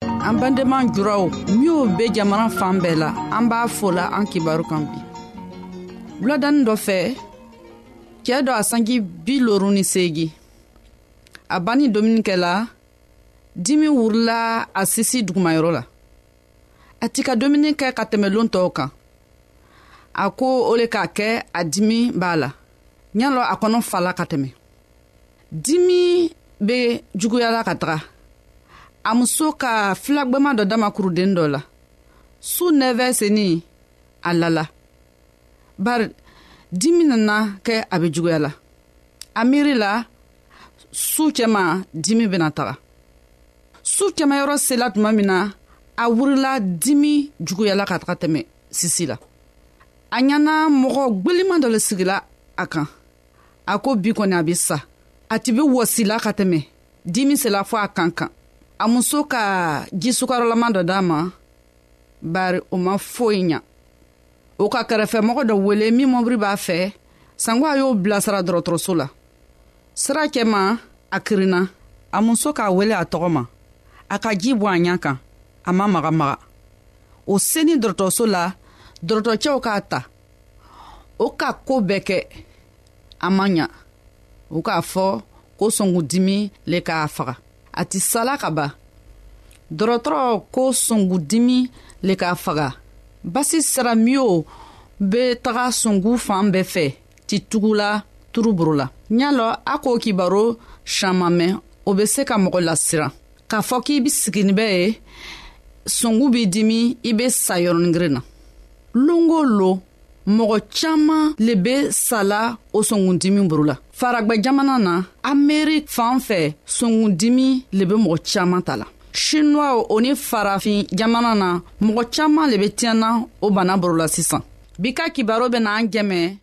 an bandenma juraw minw be jamana fan bɛɛ la an b'a fola an kibaru kan bi wuladanin dɔ fɛ cɛɛ dɔ a sanji bi loru ni seegi a banni domuni kɛla dimi wurila a sisi dugumayɔrɔ la a ti ka domuni kɛ ka tɛmɛ lon tɔw kan a ko o le k'a kɛ a dimi b'a la ɲalɔ a kɔnɔ fala ka tɛmɛ dimi be juguyala ka taga a muso ka filagwɛma dɔ dama kuruden dɔ la su nɛvɛ seni a lala bari dimi nana kɛ a be juguya la a miiri la su cɛma dimi bena taga su kɛmayɔrɔ sela tuma min na a wurila dimi juguyala ka taga tɛmɛ sisi la a ɲana mɔgɔ gweliman dɔ le sigila a kan a ko bi kɔni a bɛ sa a ti bɛ wɔsila ka tɛmɛ dimi sela fɔ a kan kan a muso ka jisukarɔlama dɔ d'a ma bari o ma foyi ɲa o ka kɛrɛfɛmɔgɔ dɔ wele min mɔbiri b'a fɛ sanko a y'o bilasira dɔgɔtɔrɔso la sira cɛma a kirinna a muso k'a wele a tɔgɔ ma a ka ji bɔ a ɲa kan a ma magamaga o seni dɔgɔtɔrɔso la dɔgɔtɔrɔcɛw k'a ta o ka ko bɛɛ kɛ a man ɲa u k'a fɔ ko sɔngudimi le k'a faga a tɛ sala ka ban dɔgɔtɔrɔ ko sɔngudimi le k'a faga basi sira miyo bɛ taga sɔngu fan bɛɛ fɛ ti tugula turuburu la ɲalɔ a k'o kibaro siaman mɛn o bɛ se ka mɔgɔ lasiran k'a fɔ k'i be sigini bɛ ye songu b'i dimi i be sa yɔrɔningirin na longo lo mɔgɔ caaman le be sala o songundimi boro la faragwɛ jamana na amerik fan fɛ songundimi le be mɔgɔ caaman ta la shinuwaw o ni farafin jamana na mɔgɔ caaman le be tiɲɛna o bana boro la sisan bi ka kibaro bena an jɛmɛ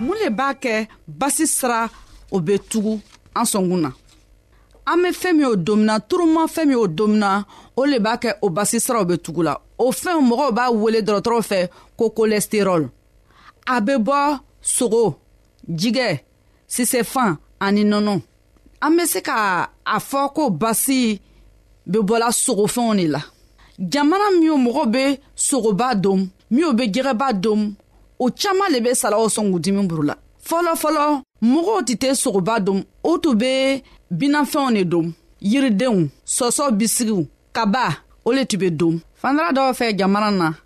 mun le b'a kɛ basi sira o bɛ tugu an sɔnkun na an bɛ fɛn min o domina turuma fɛn min o domina o le b'a kɛ o basi siraw bɛ tugu la o fɛnw mɔgɔw b'a wele dɔgɔtɔrɔw fɛ ko kolɛsterɔl a bɛ bɔ sogo jigɛ sisefan ani nɔnɔ an bɛ se ka a fɔ ko basi bɛ bɔla sogofɛnw de la jamana min mɔgɔ bɛ sogoba dom minw bɛ jɛgɛba dom o caman le bɛ salaw sɔn k'u dimi buru la fɔlɔfɔlɔ mɔgɔw tɛ tɛ sogoba dom o tun bɛ binafɛnw de dom yiridenw sɔsɔ bisigiw kaba o le tun bɛ dom fandara dɔw fɛ jamana na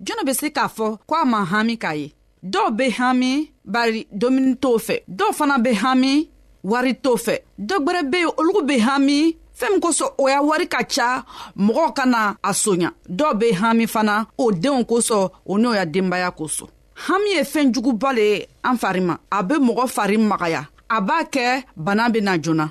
jɔnni bɛ se k'a fɔ ko a ma hami k'a ye dɔw bɛ hami bari dumuni t'o fɛ dɔw fana bɛ hami wari t'o fɛ dɔ gwɛrɛ be yen olugu be hami fɛɛn min kosɔn o y'a wari ka ca mɔgɔw ka na a soɲa dɔw be hami fana o denw kosɔn o n'o ya denbaya kosɔn hami ye fɛɛn juguba le ye an fari ma a be mɔgɔ fari magaya a b'a kɛ bana bena joona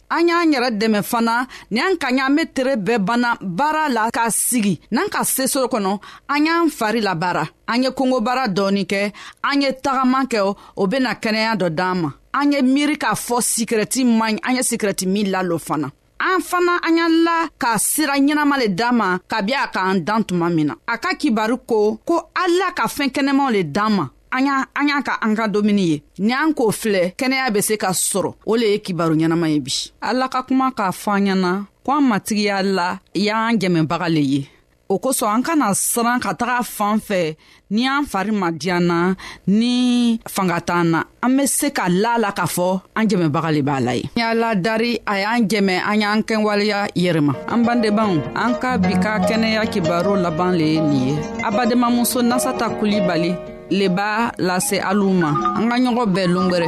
an y'an yɛrɛ dɛmɛ fana ni an ka ɲa an be tere bɛɛ banna baara la k'a sigi n'an ka sesoro kɔnɔ an y'an fari labaara an ye kongobara dɔɔni kɛ an ye tagaman kɛ o bena kɛnɛya dɔ d'an ma an ye miiri k'a fɔ sikirɛti man an ye sikirɛti min lalo fana an fana an y'an la ka sira ɲɛnama le d'an ma kabi a k'an dan tuma min na a ka kibaru ko ko ala ka fɛɛn kɛnɛmaw le d'an ma an y'a an y'a ka an ka domuni ye ni an k'o filɛ kɛnɛya bɛ se ka sɔrɔ o le ye kibaru ɲɛnama ye bi ala ka kuma k'a fɔ an ɲɛna ko an matigiya la y'an jɛmɛbaga le ye o kosɔn an kana siran ka taga fan fɛ ni an fari ma diyan na ni fanga t'an na an be se ka la la k'a fɔ an jɛmɛbaga le b'a la ye y'a ladari a y'an jɛmɛ an y'an kɛwaleya yɛrɛma an bandebanw an ka bi ka kɛnɛya kibaro laban le ye nin ye abadenmamuso nasata kulibali le b'a lase alu ma an ka ɲɔgɔn bɛɛ longwɛrɛ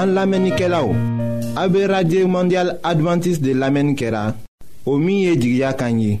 an lamɛnnikɛlaw a be radio mondial advantiste de lamɛnni kɛra o min ye jigiya kan ye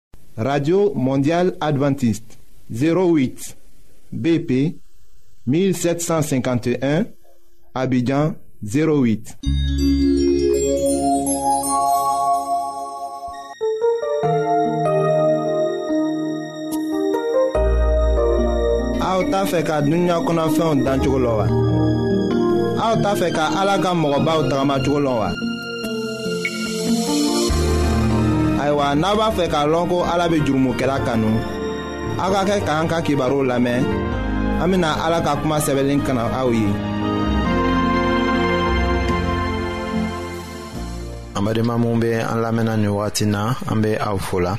Radio Mondiale Adventiste 08 BP 1751 Abidjan 08. aw t'a fɛ ka dunuya kɔnɔfɛnw dan cogo la wa aw t'a fɛ ka ala ka mɔgɔbaw tagamacogo la wa ayiwa n'a b'a fɛ k'a lɔn ko ala bɛ jurumokɛla kanu aw ka kɛ k'an ka kibaru lamɛn an bɛna ala ka kuma sɛbɛnlen kana aw ye. an badenma minnu bɛ an lamɛnna nin wagati na an bɛ aw fo la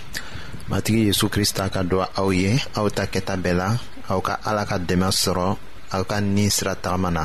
matigi yesu krista ka dɔ aw ye aw ta kɛta bɛɛ la aw ka ala ka dɛmɛ sɔrɔ aw ka ni sira tagama na.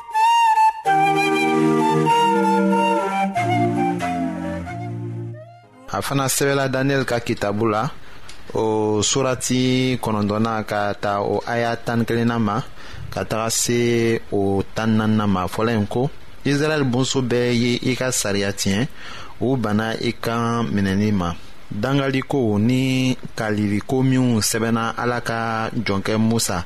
a fana sɛbɛla daniyɛli ka kitabu la o surati kɔnɔntɔnna ka ta o aya tan kelenna ma ka taga se o tan nanina ma fɔlɔ in ko israɛl bonso bɛɛ ye i ka sariya tiɲɛ u bana i kan minɛni ma dangaliko ni kaliliko minw sɛbɛnna ala ka jɔnkɛ musa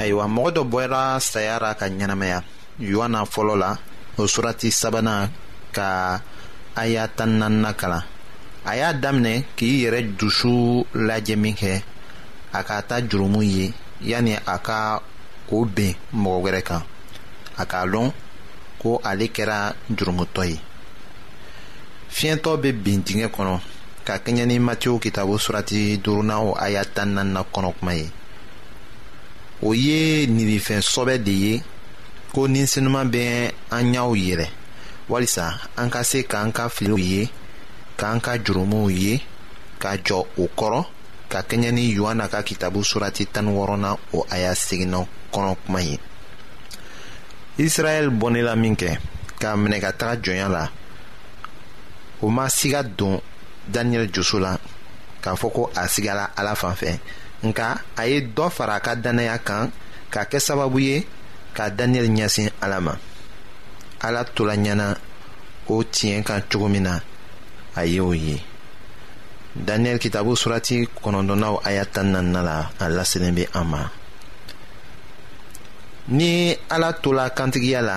ayiwa mɔgɔ dɔ bɔra saya ra ka ɲɛnamaya yohana fɔlɔ la o surati sabanan ka aya tan naaninan kalan a y'a daminɛ k'i yɛrɛ dusu lajɛ min kɛ a ka ta jurumu ye yanni a ka o ben mɔgɔ wɛrɛ kan a k'a lɔn ko ale kɛra jurumutɔ ye fiɲɛtɔ bɛ bin dingɛ kɔnɔ ka kɛɲɛ ni matiw kitabu surati duurunan o aya tan naani na kɔnɔ kuma ye o ye nibifɛn sɔbɛ de ye ko ni sinuma bɛ an ɲɛw yɛlɛ walisa an ka se k'an ka filiw ye k'an ka jurumuw ye ka jɔ o kɔrɔ ka kɛɲɛ ni yohana ka kitabu surati tan wɔɔrɔnan o aya seginna kɔnɔ kuma ye israɛl bɔnɛla min kɛ k'a minɛ ka taga jɔnya la o ma siga don daniyɛli joso la k'a fɔ ko a sigara ala fan fɛ nka a ye dɔ fara a ka dannaya kan k'a kɛ sababu ye ka daniyɛli ɲɛsin ala ma ala tola ɲɛna o tiɲɛ kan cogo min na a ye o ye daniyɛli kitabu surati kɔnɔntɔnnaw aya tan nanina la a laselen bɛ an ma ni ala tola kantigiya la